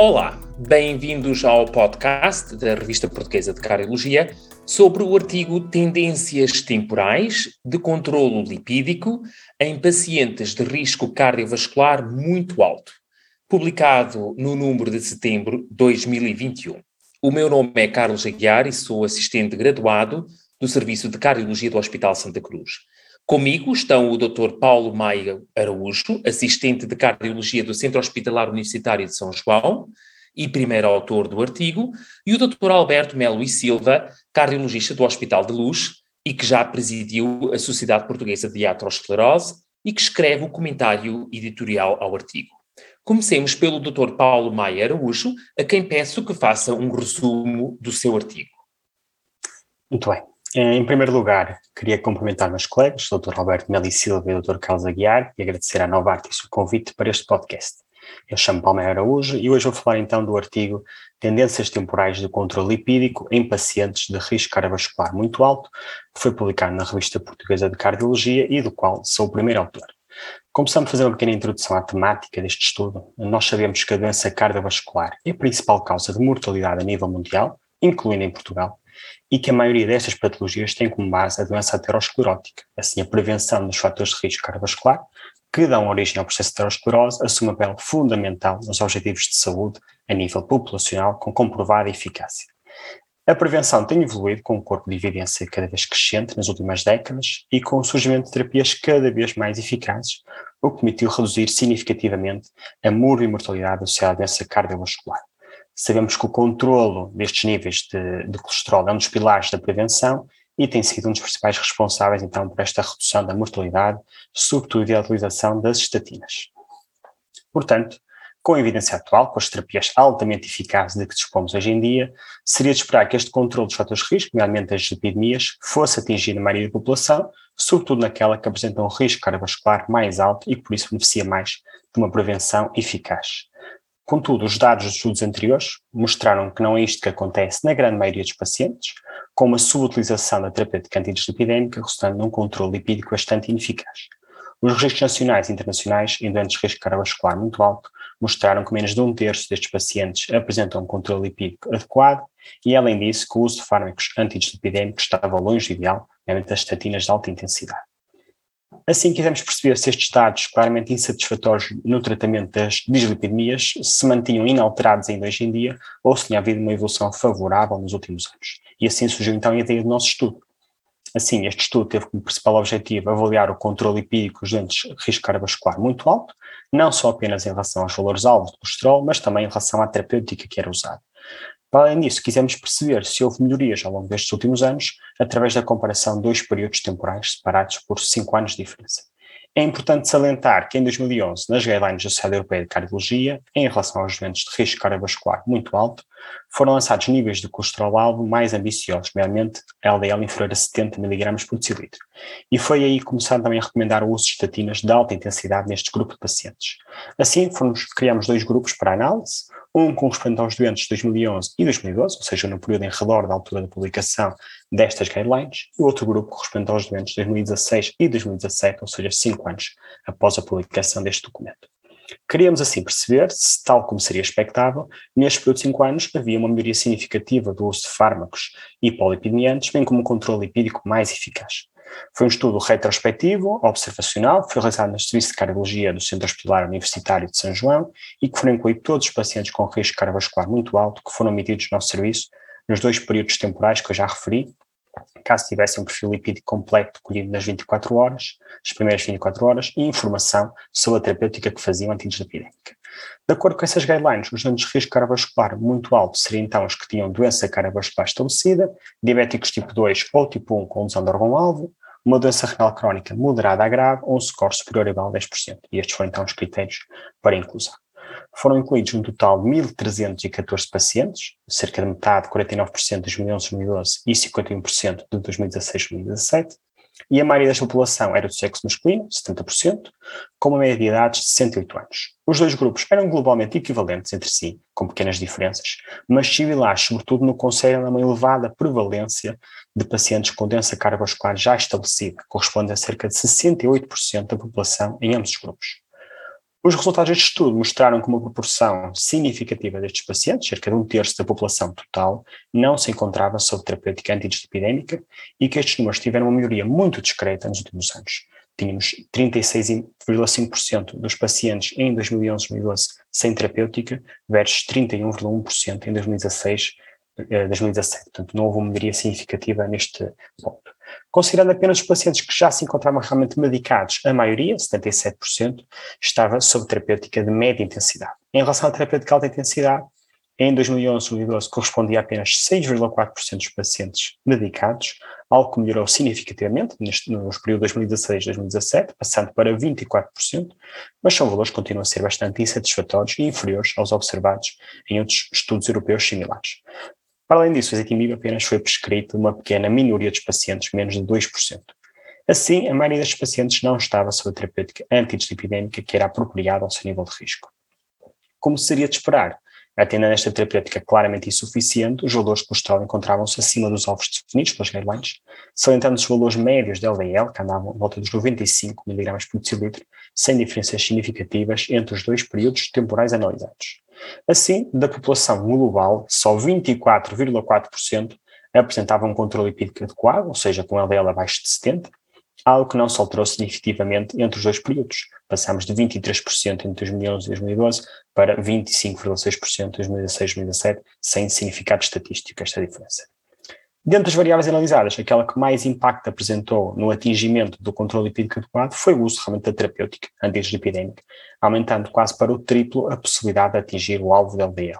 Olá, bem-vindos ao podcast da Revista Portuguesa de Cardiologia sobre o artigo Tendências Temporais de Controlo Lipídico em Pacientes de Risco Cardiovascular Muito Alto, publicado no número de setembro de 2021. O meu nome é Carlos Aguiar e sou assistente graduado do Serviço de Cardiologia do Hospital Santa Cruz. Comigo estão o Dr. Paulo Maia Araújo, assistente de cardiologia do Centro Hospitalar Universitário de São João, e primeiro autor do artigo, e o Dr. Alberto Melo e Silva, cardiologista do Hospital de Luz e que já presidiu a Sociedade Portuguesa de Aterosclerose e que escreve o comentário editorial ao artigo. Comecemos pelo Dr. Paulo Maia Araújo, a quem peço que faça um resumo do seu artigo. Muito bem. Em primeiro lugar, queria cumprimentar meus colegas, Dr. Alberto Melo e Silva e Dr. Carlos Aguiar, e agradecer à Nova Artis o convite para este podcast. Eu chamo Palmeira Araújo e hoje vou falar então do artigo Tendências Temporais do Controle Lipídico em Pacientes de Risco Cardiovascular Muito Alto, que foi publicado na Revista Portuguesa de Cardiologia e do qual sou o primeiro autor. Começamos a fazer uma pequena introdução à temática deste estudo. Nós sabemos que a doença cardiovascular é a principal causa de mortalidade a nível mundial, incluindo em Portugal, e que a maioria destas patologias tem como base a doença aterosclerótica, assim a prevenção dos fatores de risco cardiovascular que dão origem ao processo de aterosclerose assume um papel fundamental nos objetivos de saúde a nível populacional com comprovada eficácia. A prevenção tem evoluído com um corpo de evidência cada vez crescente nas últimas décadas e com o surgimento de terapias cada vez mais eficazes, o que permitiu reduzir significativamente a mortalidade associada a doença cardiovascular. Sabemos que o controlo destes níveis de, de colesterol é um dos pilares da prevenção e tem sido um dos principais responsáveis, então, por esta redução da mortalidade, sobretudo a utilização das estatinas. Portanto, com a evidência atual, com as terapias altamente eficazes de que dispomos hoje em dia, seria de esperar que este controle dos fatores de risco, nomeadamente as epidemias, fosse atingido na maioria da população, sobretudo naquela que apresenta um risco cardiovascular mais alto e que por isso beneficia mais de uma prevenção eficaz. Contudo, os dados dos estudos anteriores mostraram que não é isto que acontece na grande maioria dos pacientes, com uma subutilização da terapêutica antidislipidémica resultando num controle lipídico bastante ineficaz. Os registros nacionais e internacionais em doentes de risco cardiovascular muito alto mostraram que menos de um terço destes pacientes apresentam um controle lipídico adequado e, além disso, que o uso de fármacos antidislipidémicos estava longe do ideal, nomeadamente das estatinas de alta intensidade. Assim, quisemos perceber se estes dados, claramente insatisfatórios no tratamento das dislipidemias, se mantinham inalterados ainda hoje em dia ou se tinha havido uma evolução favorável nos últimos anos. E assim surgiu então a ideia do nosso estudo. Assim, este estudo teve como principal objetivo avaliar o controle lipídico dos doentes de risco cardiovascular muito alto, não só apenas em relação aos valores alvos de colesterol, mas também em relação à terapêutica que era usada. Para além disso, quisemos perceber se houve melhorias ao longo destes últimos anos, através da comparação de dois períodos temporais separados por cinco anos de diferença. É importante salientar que em 2011, nas guidelines da Sociedade Europeia de Cardiologia, em relação aos doentes de risco cardiovascular muito alto, foram lançados níveis de colesterol-alvo mais ambiciosos, nomeadamente LDL inferior a 70 mg por decilitro. E foi aí que começaram também a recomendar o uso de estatinas de alta intensidade neste grupo de pacientes. Assim, fomos, criamos dois grupos para análise, um correspondente aos doentes de 2011 e 2012, ou seja, no período em redor da altura da publicação destas guidelines, e outro grupo correspondente aos doentes de 2016 e 2017, ou seja, cinco anos após a publicação deste documento. Queríamos assim perceber se, tal como seria expectável, neste período de 5 anos havia uma melhoria significativa do uso de fármacos hipolipidemiantes, bem como um controle lipídico mais eficaz. Foi um estudo retrospectivo, observacional, foi realizado no Serviço de Cardiologia do Centro Hospitalar Universitário de São João e que foram incluídos todos os pacientes com risco cardiovascular muito alto que foram admitidos no nosso serviço nos dois períodos temporais que eu já referi, caso tivessem um perfil lipídico completo colhido nas 24 horas, as primeiras 24 horas, e informação sobre a terapêutica que faziam antidislipidémica. De acordo com essas guidelines, os danos de risco cardiovascular muito alto seriam então os que tinham doença cardiovascular estabelecida, diabéticos tipo 2 ou tipo 1 com lesão de órgão-alvo, uma doença renal crónica moderada a grave ou um score superior ou igual a 10%. E estes foram então os critérios para inclusão. Foram incluídos um total de 1.314 pacientes, cerca de metade, 49% de 2011 2012 e 51% de 2016 2017, e a maioria desta população era do sexo masculino, 70%, com uma média de idades de 68 anos. Os dois grupos eram globalmente equivalentes entre si, com pequenas diferenças, mas similares, sobretudo no conselho a uma elevada prevalência de pacientes com doença cardiovascular já estabelecida, correspondendo a cerca de 68% da população em ambos os grupos. Os resultados deste estudo mostraram que uma proporção significativa destes pacientes, cerca de um terço da população total, não se encontrava sob terapêutica antidislipidémica e que estes números tiveram uma melhoria muito discreta nos últimos anos. Tínhamos 36,5% dos pacientes em 2011-2012 sem terapêutica versus 31,1% em 2016 2017. Portanto, não houve uma melhoria significativa neste ponto. Considerando apenas os pacientes que já se encontravam realmente medicados, a maioria, 77%, estava sob terapêutica de média intensidade. Em relação à terapêutica alta intensidade, em 2011 2012 correspondia a apenas 6,4% dos pacientes medicados, algo que melhorou significativamente neste, nos períodos 2016-2017, passando para 24%, mas são valores que continuam a ser bastante insatisfatórios e inferiores aos observados em outros estudos europeus similares. Para além disso, o azitimib apenas foi prescrito uma pequena minoria dos pacientes, menos de 2%. Assim, a maioria destes pacientes não estava sob a terapêutica antidislipidémica que era apropriada ao seu nível de risco. Como seria de esperar, atendendo a esta terapêutica claramente insuficiente, os valores de colesterol encontravam-se acima dos alvos definidos pelas guidelines, salientando os valores médios de LDL, que andavam em volta dos 95 mg por decilitro, sem diferenças significativas entre os dois períodos temporais analisados. Assim, da população global, só 24,4% apresentavam um controle lipídico adequado, ou seja, com LDL abaixo de 70, algo que não se alterou significativamente entre os dois períodos. Passamos de 23% entre 2011 e 2012 para 25,6% em 2016 e 2017, sem significado estatístico esta diferença. Dentro das variáveis analisadas, aquela que mais impacto apresentou no atingimento do controle lipídico adequado foi o uso realmente da terapêutica antidislipidémica, aumentando quase para o triplo a possibilidade de atingir o alvo da LDL.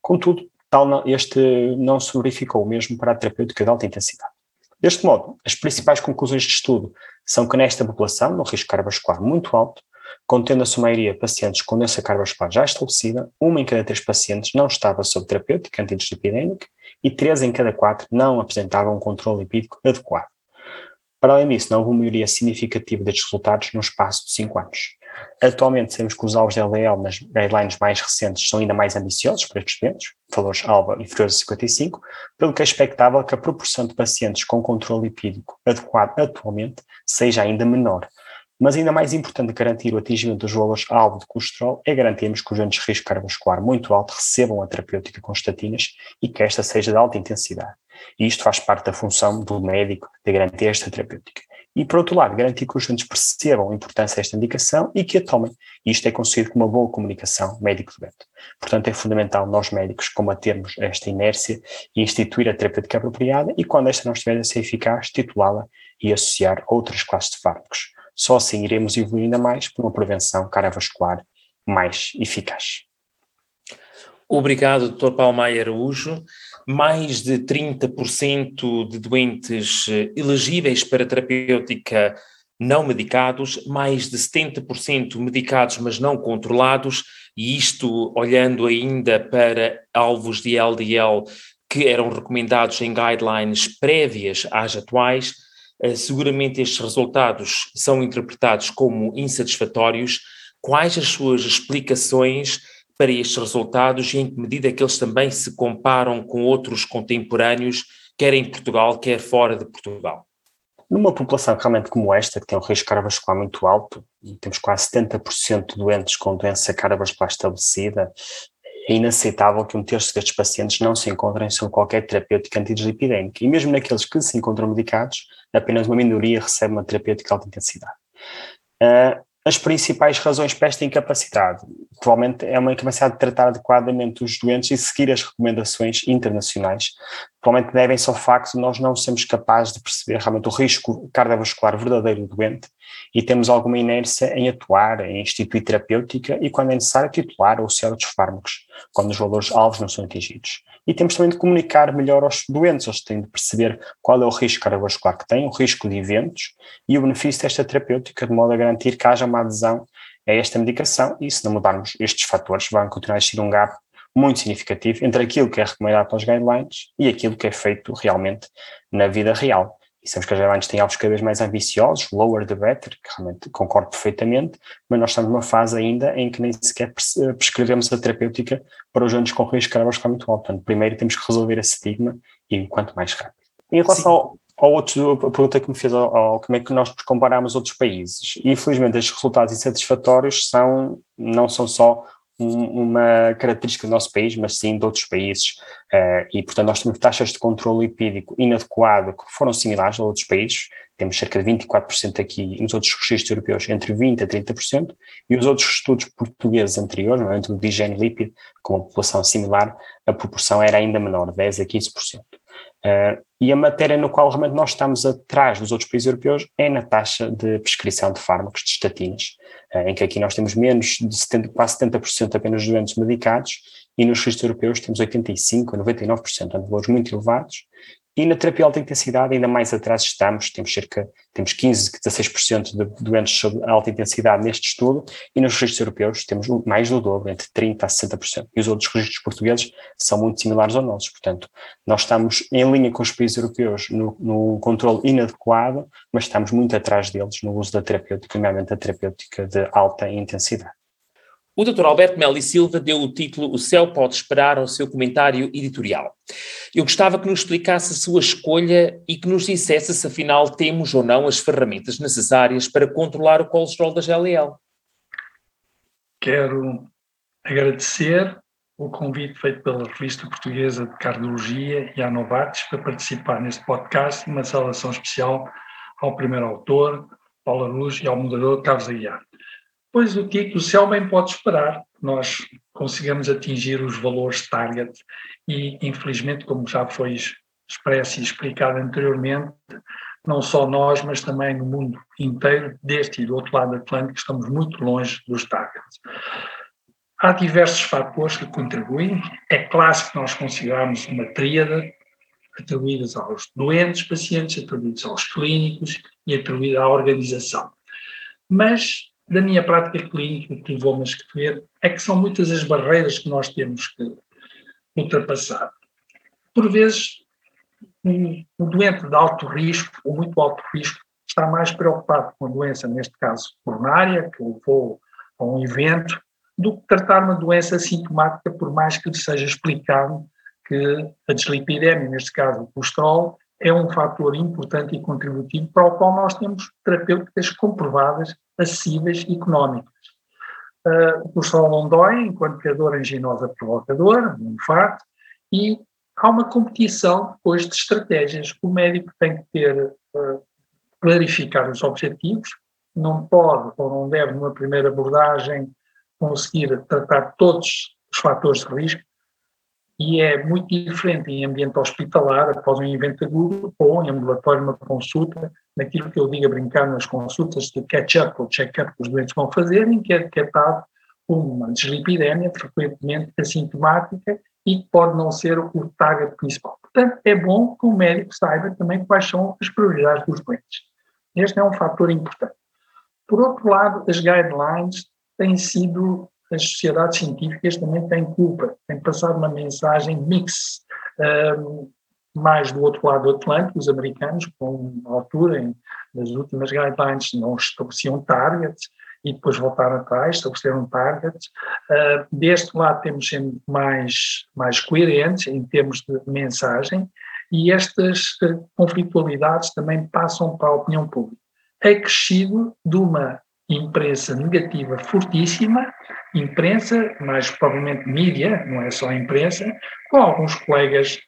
Contudo, tal não, este não se verificou mesmo para a terapêutica de alta intensidade. Deste modo, as principais conclusões de estudo são que nesta população, no risco cardiovascular muito alto, contendo a sua maioria pacientes com doença cardiovascular já estabelecida, uma em cada três pacientes não estava sob terapêutica antidislipidémica e três em cada quatro não apresentavam um controle lipídico adequado. Para além disso, não houve uma maioria significativa destes resultados no espaço de cinco anos. Atualmente, sabemos que os alvos de LDL nas guidelines mais recentes são ainda mais ambiciosos para estes eventos, valores alvo inferiores a 55, pelo que é expectável que a proporção de pacientes com controle lipídico adequado atualmente seja ainda menor, mas ainda mais importante garantir o atingimento dos valores-alvo de colesterol é garantirmos que os doentes de risco cardiovascular muito alto recebam a terapêutica com estatinas e que esta seja de alta intensidade. E isto faz parte da função do médico de garantir esta terapêutica. E, por outro lado, garantir que os doentes percebam a importância desta indicação e que a tomem. E isto é conseguido com uma boa comunicação médico-doente. Portanto, é fundamental nós médicos combatermos esta inércia e instituir a terapêutica apropriada e, quando esta não estiver a ser eficaz, titulá-la e associar outras classes de fármacos. Só assim iremos evoluir ainda mais para uma prevenção cardiovascular mais eficaz. Obrigado, Dr. Palmaia Araújo. Mais de 30% de doentes eh, elegíveis para terapêutica não medicados, mais de 70% medicados, mas não controlados, e isto olhando ainda para alvos de LDL que eram recomendados em guidelines prévias às atuais, seguramente estes resultados são interpretados como insatisfatórios. Quais as suas explicações para estes resultados e em que medida é que eles também se comparam com outros contemporâneos, quer em Portugal, quer fora de Portugal? Numa população realmente como esta, que tem um risco cardiovascular muito alto, e temos quase 70% de doentes com doença cardiovascular estabelecida, é inaceitável que um terço destes pacientes não se encontrem sob qualquer terapêutica antidislipidémica. E mesmo naqueles que se encontram medicados, apenas uma minoria recebe uma terapêutica de alta intensidade. Uh, as principais razões para esta incapacidade, provavelmente é uma incapacidade de tratar adequadamente os doentes e seguir as recomendações internacionais, provavelmente devem-se ao facto de nós não sermos capazes de perceber realmente o risco cardiovascular verdadeiro do doente e temos alguma inércia em atuar, em instituir terapêutica e quando é necessário titular ou outros fármacos, quando os valores alvos não são atingidos. E temos também de comunicar melhor aos doentes, eles têm de perceber qual é o risco cardiovascular que têm, o risco de eventos e o benefício desta terapêutica, de modo a garantir que haja uma adesão a esta medicação e se não mudarmos estes fatores, vai continuar a existir um gap muito significativo entre aquilo que é recomendado pelas guidelines e aquilo que é feito realmente na vida real. E sabemos que as guidelines têm alvos cada vez mais ambiciosos, lower the better, que realmente concordo perfeitamente, mas nós estamos numa fase ainda em que nem sequer prescrevemos a terapêutica para os doentes com risco cardiovascular muito alto. Portanto, primeiro temos que resolver esse estigma e quanto mais rápido. Em relação ao, ao outro, a pergunta que me fez ao, ao, como é que nós comparamos outros países. E, infelizmente, estes resultados insatisfatórios são, não são só uma característica do nosso país, mas sim de outros países. Uh, e, portanto, nós temos taxas de controle lipídico inadequado que foram similares a outros países. Temos cerca de 24% aqui, nos outros registros europeus, entre 20% a 30%, e os outros estudos portugueses anteriores, é? entre o de higiene lípido, com uma população similar, a proporção era ainda menor, 10% a 15%. Uh, e a matéria no qual realmente nós estamos atrás dos outros países europeus é na taxa de prescrição de fármacos, de estatinas, uh, em que aqui nós temos menos de 70, quase 70% apenas de doentes medicados e nos registros europeus temos 85% a 99%, valores muito elevados, e na terapia alta intensidade, ainda mais atrás estamos, temos cerca, temos 15, 16% de doentes sob alta intensidade neste estudo, e nos registros europeus temos mais do dobro, entre 30% a 60%. E os outros registros portugueses são muito similares aos nossos. Portanto, nós estamos em linha com os países europeus no, no controle inadequado, mas estamos muito atrás deles no uso da terapêutica, nomeadamente a terapêutica de alta intensidade. O Dr. Alberto Meli Silva deu o título O Céu Pode Esperar ao seu comentário editorial. Eu gostava que nos explicasse a sua escolha e que nos dissesse se afinal temos ou não as ferramentas necessárias para controlar o colesterol da GLL. Quero agradecer o convite feito pela Revista Portuguesa de Cardiologia e a Novartis para participar neste podcast, uma saudação especial ao primeiro autor, Paula Luz, e ao moderador Carlos Aguiar. Pois o título, o céu bem pode esperar, nós consigamos atingir os valores target e, infelizmente, como já foi expresso e explicado anteriormente, não só nós, mas também no mundo inteiro, deste e do outro lado do Atlântico, estamos muito longe dos targets. Há diversos fatores que contribuem. É clássico que nós consideramos uma tríade atribuídas aos doentes, pacientes, atribuídos aos clínicos e atribuída à organização. Mas da minha prática clínica, que levou-me a escrever, é que são muitas as barreiras que nós temos que ultrapassar. Por vezes, um, doente de alto risco, ou muito alto risco, está mais preocupado com a doença, neste caso coronária, que levou a um evento, do que tratar uma doença sintomática, por mais que lhe seja explicado que a dislipidemia, neste caso o colesterol, é um fator importante e contributivo para o qual nós temos terapêuticas comprovadas, acessíveis e económicas. Uh, o não dói enquanto criador anginosa provocadora, um infarto, e há uma competição depois de estratégias. O médico tem que ter, uh, clarificar os objetivos, não pode ou não deve, numa primeira abordagem, conseguir tratar todos os fatores de risco, e é muito diferente em ambiente hospitalar, após um evento agudo, ou em ambulatório, uma consulta, naquilo que eu digo a brincar nas consultas de catch-up ou check-up que os doentes vão fazer, em que é detectado uma dislipidemia, frequentemente assintomática, e que pode não ser o target principal. Portanto, é bom que o médico saiba também quais são as prioridades dos doentes. Este é um fator importante. Por outro lado, as guidelines têm sido as sociedades científicas também têm culpa, têm passado uma mensagem mix, um, mais do outro lado do Atlântico, os americanos, com a altura, em, nas últimas guidelines, não estabeleciam targets, e depois voltaram atrás, estabeleceram targets. Uh, deste lado temos sendo mais, mais coerentes em termos de mensagem, e estas uh, conflitualidades também passam para a opinião pública. É crescido de uma imprensa negativa fortíssima, imprensa, mais provavelmente mídia, não é só imprensa, com alguns colegas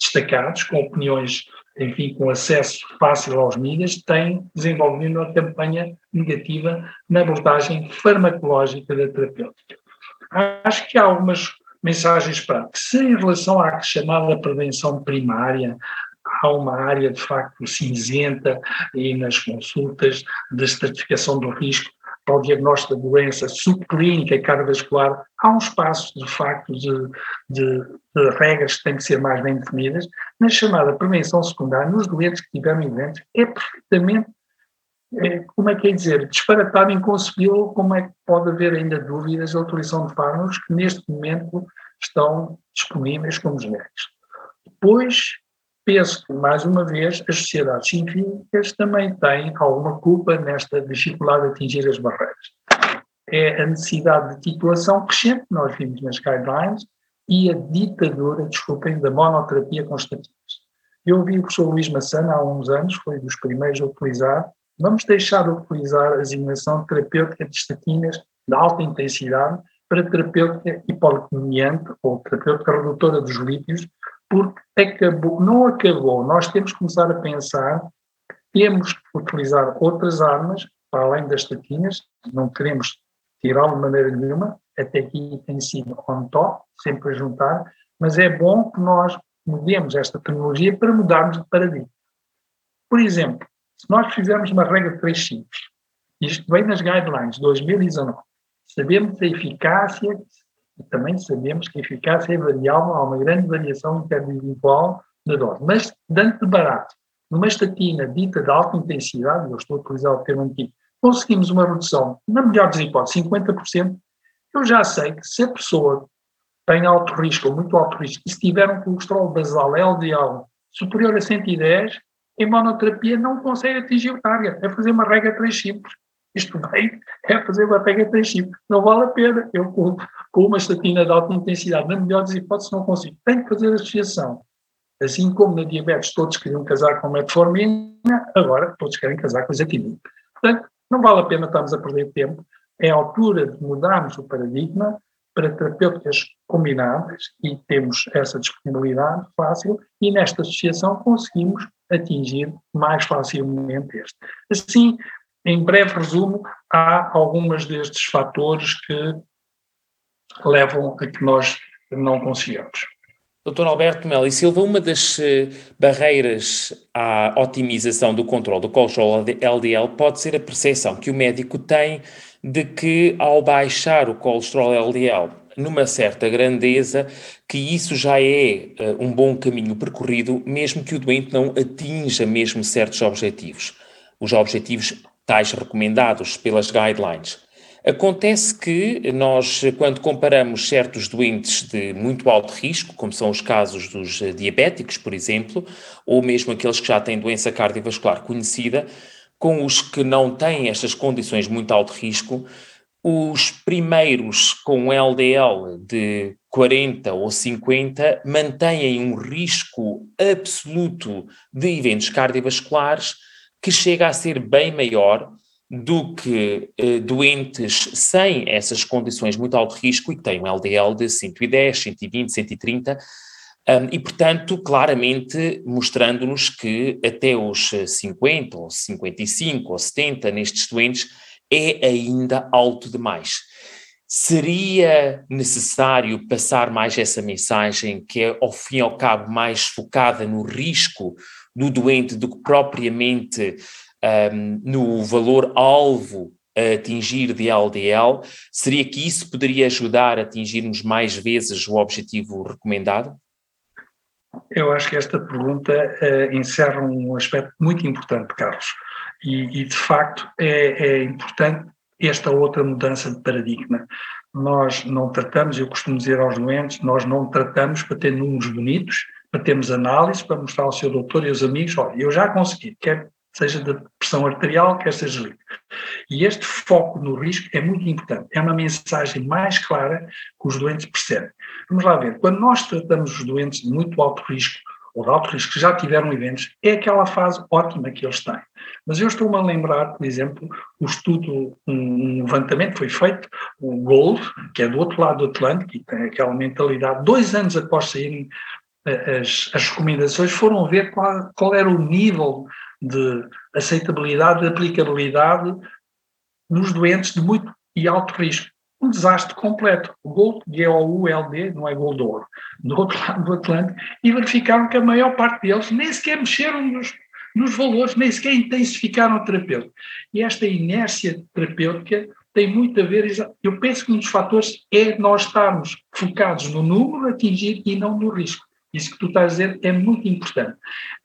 destacados, com opiniões, enfim, com acesso fácil aos mídias, têm desenvolvido uma campanha negativa na abordagem farmacológica da terapêutica. Acho que há algumas mensagens práticas. Se em relação à chamada prevenção primária, há uma área de facto cinzenta e nas consultas de estratificação do risco para o diagnóstico da doença subclínica e cardiovascular, há um espaço de facto de, de, de, regras que têm que ser mais bem definidas. Na chamada prevenção secundária, nos doentes que tiveram eventos, é perfeitamente, é, como é que é dizer, disparatado, inconcebível como é que pode haver ainda dúvidas da utilização de fármacos que neste momento estão disponíveis como genéricos. Depois, penso que, mais uma vez, as sociedades científicas também têm alguma culpa nesta dificuldade de atingir as barreiras. É a necessidade de titulação crescente, que nós vimos nas guidelines, e a ditadura, desculpem, da monoterapia com estatinas. Eu ouvi o professor Luís Massana há uns anos, foi dos primeiros a utilizar. Vamos deixar de utilizar a designação terapêutica de estatinas de alta intensidade para terapêutica hipolicemiante ou terapêutica redutora dos lípidos, porque acabou, não acabou. Nós temos que começar a pensar que temos que utilizar outras armas, para além das estatinas, não queremos tirá-lo de maneira nenhuma, até aqui tem sido on top, sempre a juntar, mas é bom que nós mudemos esta tecnologia para mudarmos de paradigma. Por exemplo, se nós fizermos uma regra de três simples, isto vem nas guidelines de 2019, sabemos a eficácia e também sabemos que a eficácia é variável, há uma grande variação interindividual da dose, mas dando de barato, numa estatina dita de alta intensidade, eu estou a utilizar o termo antigo, conseguimos uma redução, na melhor das hipóteses, 50%, eu já sei que se a pessoa tem alto risco ou muito alto risco, e se tiver um colesterol basal LDL superior a 110, em monoterapia não consegue atingir o target. É fazer uma regra 3 simples. Isto bem, é fazer uma 3 simples. Não vale a pena. Eu, com, com uma estatina de alta intensidade, na melhor das hipóteses, não consigo. Tenho que fazer associação. Assim como na diabetes todos queriam casar com metformina, agora todos querem casar com azatimina. Portanto, não vale a pena estarmos a perder tempo. É a altura de mudarmos o paradigma para terapêuticas combinadas e temos essa disponibilidade fácil e nesta associação conseguimos atingir mais facilmente este. Assim, em breve resumo, há algumas destes fatores que levam a que nós não consigamos. Dr. Alberto Melo e Silva, uma das eh, barreiras à otimização do controle do colesterol LDL pode ser a percepção que o médico tem de que ao baixar o colesterol LDL numa certa grandeza, que isso já é uh, um bom caminho percorrido, mesmo que o doente não atinja mesmo certos objetivos, os objetivos tais recomendados pelas guidelines. Acontece que nós, quando comparamos certos doentes de muito alto risco, como são os casos dos diabéticos, por exemplo, ou mesmo aqueles que já têm doença cardiovascular conhecida, com os que não têm estas condições de muito alto risco, os primeiros com LDL de 40 ou 50 mantêm um risco absoluto de eventos cardiovasculares que chega a ser bem maior do que eh, doentes sem essas condições muito alto risco e que têm um LDL de 110, 120, 130, um, e, portanto, claramente mostrando-nos que até os 50, ou 55, ou 70 nestes doentes é ainda alto demais. Seria necessário passar mais essa mensagem, que é, ao fim e ao cabo, mais focada no risco do doente do que propriamente um, no valor-alvo a atingir de LDL, seria que isso poderia ajudar a atingirmos mais vezes o objetivo recomendado? Eu acho que esta pergunta uh, encerra um aspecto muito importante, Carlos, e, e de facto é, é, importante esta outra mudança de paradigma. Nós não tratamos, eu costumo dizer aos doentes, nós não tratamos para ter números bonitos, para termos análise, para mostrar ao seu doutor e aos amigos, olha, eu já consegui, quer seja da pressão arterial, quer seja líquida. E este foco no risco é muito importante. É uma mensagem mais clara que os doentes percebem. Vamos lá ver. Quando nós tratamos os doentes de muito alto risco ou de alto risco que já tiveram eventos, é aquela fase ótima que eles têm. Mas eu estou-me a lembrar, por exemplo, o estudo, um levantamento foi feito, o GOLD, que é do outro lado do Atlântico, e tem aquela mentalidade, dois anos após saírem as, as recomendações, foram ver qual, qual era o nível de aceitabilidade, de aplicabilidade nos doentes de muito e alto risco. Um desastre completo. Gold, G-O-U-L-D, não é Gold Ouro, do outro lado do Atlântico, e verificaram que a maior parte deles nem sequer mexeram nos, nos valores, nem sequer intensificaram o terapêutico. E esta inércia terapêutica tem muito a ver, eu penso que um dos fatores é nós estarmos focados no número a atingir e não no risco. Isso que tu estás a dizer é muito importante.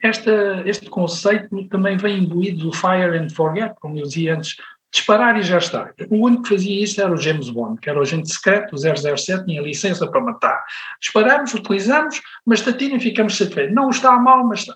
Esta, este conceito também vem imbuído do fire and forget, como eu dizia antes, disparar e já está. O único que fazia isso era o James Bond, que era o agente secreto, o 007, tinha licença para matar. Disparamos, utilizamos, mas estatina ficamos satisfeitos. Não está mal, mas está.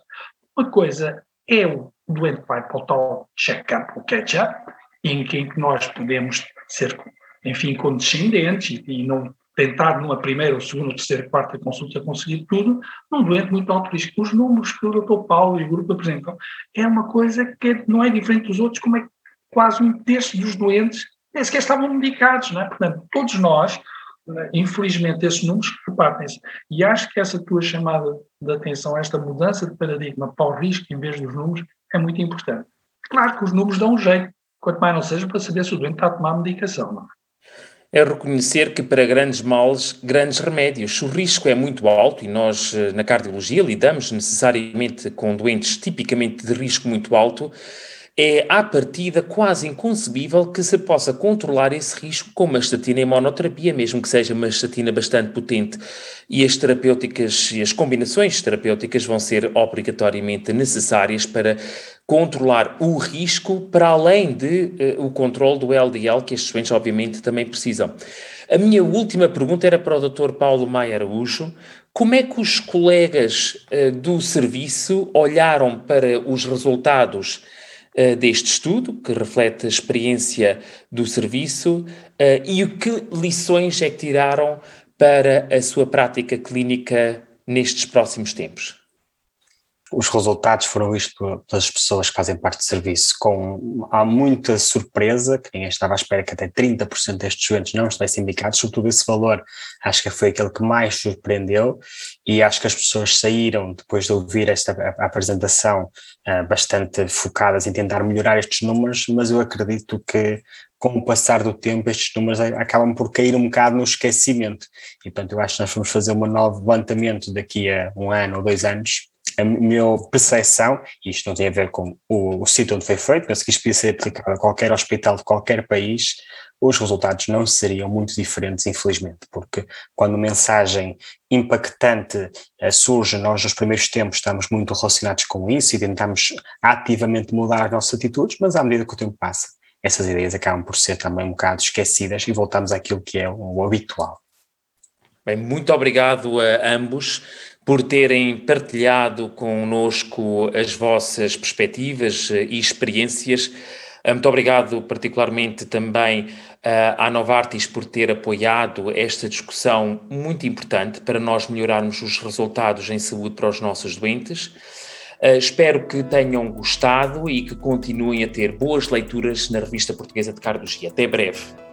Uma coisa é o doente vai para o tal check-up, o catch-up, em que nós podemos ser, enfim, condescendentes e, e não tentar numa primeira, ou segunda, ou terceira, quarta consulta conseguir tudo, num doente muito alto risco. Os números que o Dr. Paulo e o grupo apresentam é uma coisa que não é diferente dos outros, como é que quase um terço dos doentes nem sequer estavam medicados, não é? Portanto, todos nós, infelizmente, esses números repartem-se. E acho que essa tua chamada de atenção, esta mudança de paradigma para o risco em vez dos números, é muito importante. Claro que os números dão um jeito, quanto mais não seja para saber se o doente está a tomar medicação, não é? É reconhecer que para grandes males, grandes remédios. Se o risco é muito alto, e nós eh, na cardiologia lidamos necessariamente com doentes tipicamente de risco muito alto, é à partida quase inconcebível que se possa controlar esse risco com uma estatina em monoterapia, mesmo que seja uma estatina bastante potente. E as terapêuticas e as combinações terapêuticas vão ser obrigatoriamente necessárias para controlar o risco para além de uh, o controle do LDL, que estes doentes obviamente também precisam. A minha última pergunta era para o Dr. Paulo Maia Araújo. Como é que os colegas uh, do serviço olharam para os resultados uh, deste estudo, que reflete a experiência do serviço, e o que lições é que tiraram para a sua prática clínica nestes próximos tempos? Os resultados foram vistos pelas pessoas que fazem parte do serviço com há muita surpresa, que ninguém estava à espera que até 30% destes doentes não estivessem indicados, sobretudo esse valor acho que foi aquele que mais surpreendeu e acho que as pessoas saíram depois de ouvir esta apresentação uh, bastante focadas em tentar melhorar estes números, mas eu acredito que com o passar do tempo, estes números acabam por cair um bocado no esquecimento. E, portanto, eu acho que nós vamos fazer um novo levantamento daqui a um ano ou dois anos a minha percepção, e isto não tem a ver com o, o sítio onde foi feito, mas que isto podia ser aplicado a qualquer hospital de qualquer país, os resultados não seriam muito diferentes, infelizmente, porque quando mensagem impactante uh, surge, nós nos primeiros tempos estamos muito relacionados com isso e tentamos ativamente mudar as nossas atitudes, mas à medida que o tempo passa, essas ideias acabam por ser também um bocado esquecidas e voltamos àquilo que é o habitual. Bem, muito obrigado a ambos por terem partilhado connosco as vossas perspectivas eh, e experiências. Eh, muito obrigado particularmente também eh, à Novartis por ter apoiado esta discussão muito importante para nós melhorarmos os resultados em saúde para os nossos doentes. espero que tenham gostado e que continuem a ter boas leituras na Revista Portuguesa de Cardiologia. Até breve.